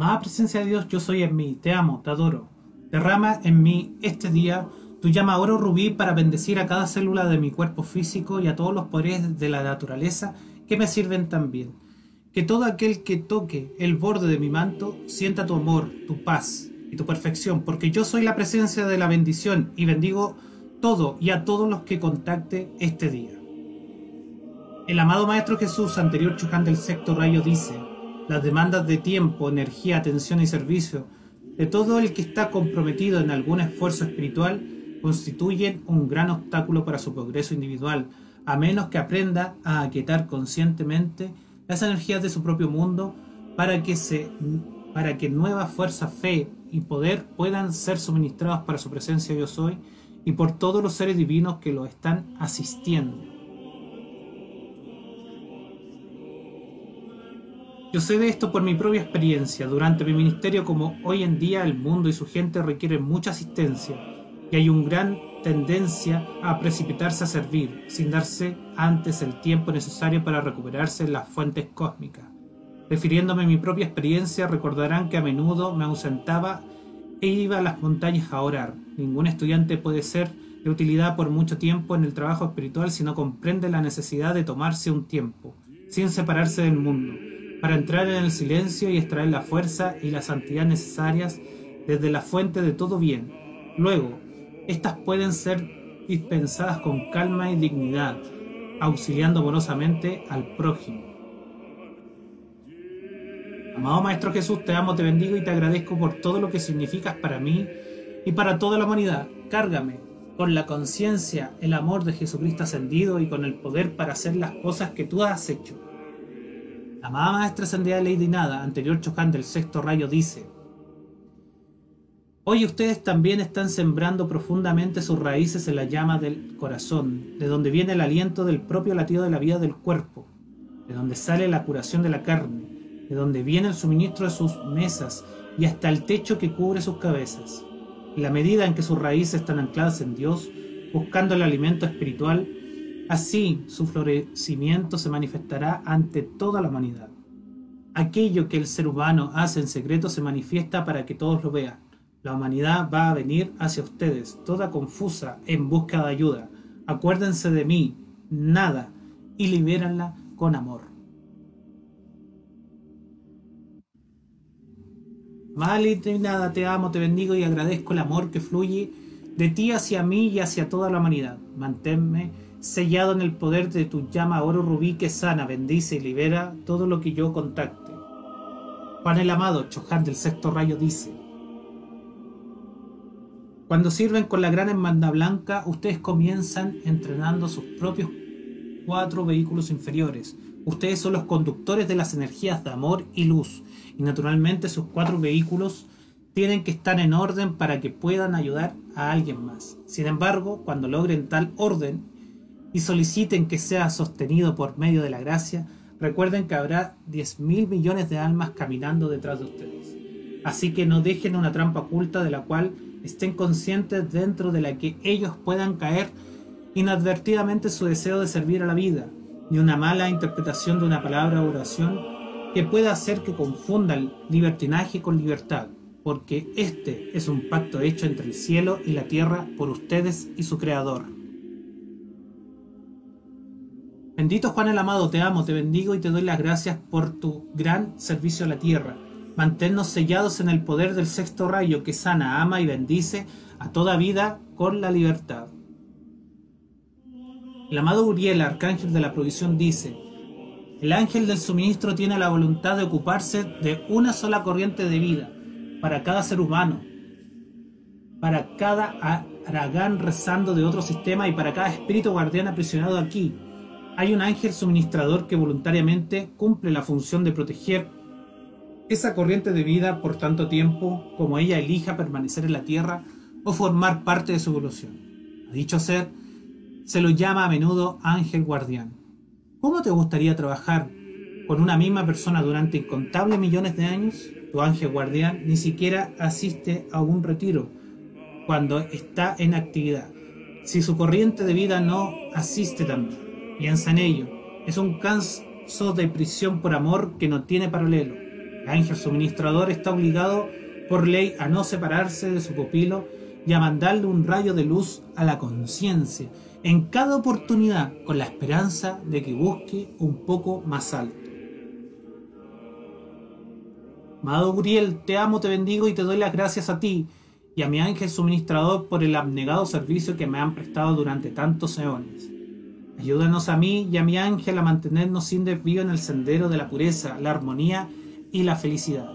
Amada presencia de Dios, yo soy en mí, te amo, te adoro. Derrama en mí este día tu llama oro rubí para bendecir a cada célula de mi cuerpo físico y a todos los poderes de la naturaleza que me sirven también. Que todo aquel que toque el borde de mi manto sienta tu amor, tu paz y tu perfección, porque yo soy la presencia de la bendición y bendigo todo y a todos los que contacte este día. El amado Maestro Jesús, anterior Chuján del sexto rayo, dice, las demandas de tiempo, energía, atención y servicio de todo el que está comprometido en algún esfuerzo espiritual constituyen un gran obstáculo para su progreso individual, a menos que aprenda a aquietar conscientemente las energías de su propio mundo para que, se, para que nueva fuerza, fe y poder puedan ser suministrados para su presencia yo soy y por todos los seres divinos que lo están asistiendo. Yo sé de esto por mi propia experiencia durante mi ministerio como hoy en día el mundo y su gente requieren mucha asistencia y hay una gran tendencia a precipitarse a servir sin darse antes el tiempo necesario para recuperarse en las fuentes cósmicas. Refiriéndome a mi propia experiencia, recordarán que a menudo me ausentaba e iba a las montañas a orar. Ningún estudiante puede ser de utilidad por mucho tiempo en el trabajo espiritual si no comprende la necesidad de tomarse un tiempo, sin separarse del mundo para entrar en el silencio y extraer la fuerza y la santidad necesarias desde la fuente de todo bien. Luego, estas pueden ser dispensadas con calma y dignidad, auxiliando amorosamente al prójimo. Amado Maestro Jesús, te amo, te bendigo y te agradezco por todo lo que significas para mí y para toda la humanidad. Cárgame con la conciencia, el amor de Jesucristo ascendido y con el poder para hacer las cosas que tú has hecho amada maestra ascendida Lady Nada, anterior Chohan del sexto rayo, dice: Hoy ustedes también están sembrando profundamente sus raíces en la llama del corazón, de donde viene el aliento del propio latido de la vida del cuerpo, de donde sale la curación de la carne, de donde viene el suministro de sus mesas y hasta el techo que cubre sus cabezas. La medida en que sus raíces están ancladas en Dios, buscando el alimento espiritual, Así su florecimiento se manifestará ante toda la humanidad. Aquello que el ser humano hace en secreto se manifiesta para que todos lo vean. La humanidad va a venir hacia ustedes, toda confusa, en busca de ayuda. Acuérdense de mí, nada, y libéranla con amor. Mal nada, te amo, te bendigo y agradezco el amor que fluye de ti hacia mí y hacia toda la humanidad. Manténme sellado en el poder de tu llama oro rubí que sana, bendice y libera todo lo que yo contacte. Juan el amado, Choján del sexto rayo, dice, cuando sirven con la gran hermandad blanca, ustedes comienzan entrenando sus propios cuatro vehículos inferiores. Ustedes son los conductores de las energías de amor y luz, y naturalmente sus cuatro vehículos tienen que estar en orden para que puedan ayudar a alguien más. Sin embargo, cuando logren tal orden y soliciten que sea sostenido por medio de la gracia, recuerden que habrá 10 mil millones de almas caminando detrás de ustedes. Así que no dejen una trampa oculta de la cual estén conscientes dentro de la que ellos puedan caer inadvertidamente su deseo de servir a la vida, ni una mala interpretación de una palabra o oración que pueda hacer que confundan libertinaje con libertad, porque este es un pacto hecho entre el cielo y la tierra por ustedes y su Creador. Bendito Juan el Amado, te amo, te bendigo y te doy las gracias por tu gran servicio a la tierra. Manténnos sellados en el poder del sexto rayo que sana, ama y bendice a toda vida con la libertad. El amado Uriel, arcángel de la provisión, dice, el ángel del suministro tiene la voluntad de ocuparse de una sola corriente de vida para cada ser humano, para cada aragán rezando de otro sistema y para cada espíritu guardián aprisionado aquí hay un ángel suministrador que voluntariamente cumple la función de proteger esa corriente de vida por tanto tiempo como ella elija permanecer en la tierra o formar parte de su evolución. A dicho ser, se lo llama a menudo ángel guardián. ¿Cómo te gustaría trabajar con una misma persona durante incontables millones de años? Tu ángel guardián ni siquiera asiste a un retiro cuando está en actividad, si su corriente de vida no asiste también. Piensa en ello. Es un caso de prisión por amor que no tiene paralelo. ángel suministrador está obligado por ley a no separarse de su pupilo y a mandarle un rayo de luz a la conciencia en cada oportunidad con la esperanza de que busque un poco más alto. Amado Uriel, te amo, te bendigo y te doy las gracias a ti y a mi ángel suministrador por el abnegado servicio que me han prestado durante tantos eones. Ayúdanos a mí y a mi ángel a mantenernos sin desvío en el sendero de la pureza, la armonía y la felicidad.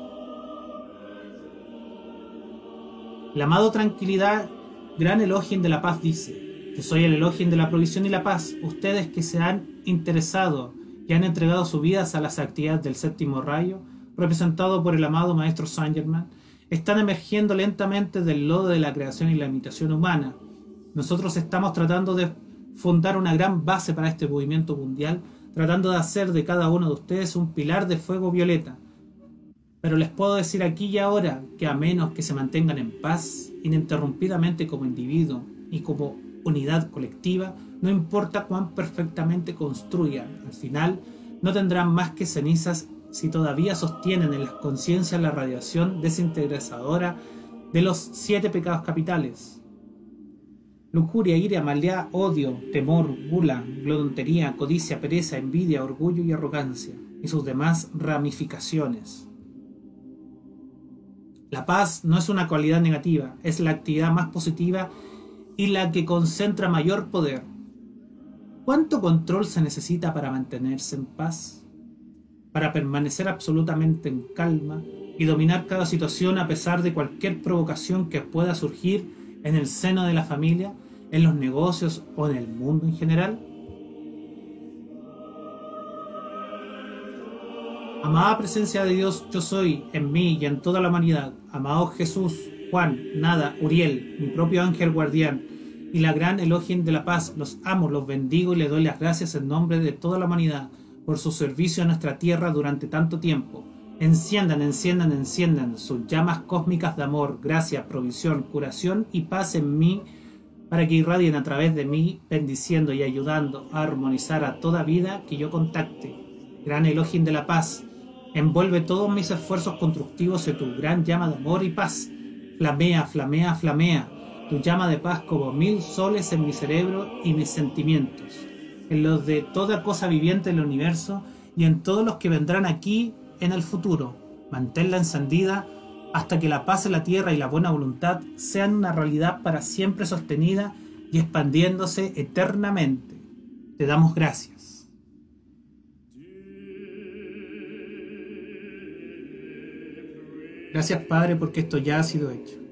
El amado Tranquilidad, gran elogio de la paz, dice: Yo soy el elogio de la provisión y la paz. Ustedes que se han interesado y han entregado sus vidas a las actividades del séptimo rayo, representado por el amado Maestro Saint Germain, están emergiendo lentamente del lodo de la creación y la imitación humana. Nosotros estamos tratando de fundar una gran base para este movimiento mundial, tratando de hacer de cada uno de ustedes un pilar de fuego violeta. Pero les puedo decir aquí y ahora que a menos que se mantengan en paz, ininterrumpidamente como individuo y como unidad colectiva, no importa cuán perfectamente construyan, al final no tendrán más que cenizas si todavía sostienen en las conciencias la radiación desintegradora de los siete pecados capitales, lujuria, ira, maldad, odio, temor, gula, glodontería, codicia, pereza, envidia, orgullo y arrogancia, y sus demás ramificaciones. La paz no es una cualidad negativa, es la actividad más positiva y la que concentra mayor poder. ¿Cuánto control se necesita para mantenerse en paz? Para permanecer absolutamente en calma y dominar cada situación a pesar de cualquier provocación que pueda surgir en el seno de la familia en los negocios o en el mundo en general? Amada presencia de Dios, yo soy en mí y en toda la humanidad. Amado Jesús, Juan, Nada, Uriel, mi propio ángel guardián y la gran elogio de la paz, los amo, los bendigo y le doy las gracias en nombre de toda la humanidad por su servicio a nuestra tierra durante tanto tiempo. Enciendan, enciendan, enciendan sus llamas cósmicas de amor, gracia, provisión, curación y paz en mí para que irradien a través de mí, bendiciendo y ayudando a armonizar a toda vida que yo contacte. Gran elogio de la paz, envuelve todos mis esfuerzos constructivos en tu gran llama de amor y paz. Flamea, flamea, flamea, tu llama de paz como mil soles en mi cerebro y mis sentimientos, en los de toda cosa viviente en el universo y en todos los que vendrán aquí en el futuro. Manténla encendida hasta que la paz en la tierra y la buena voluntad sean una realidad para siempre sostenida y expandiéndose eternamente. Te damos gracias. Gracias Padre porque esto ya ha sido hecho.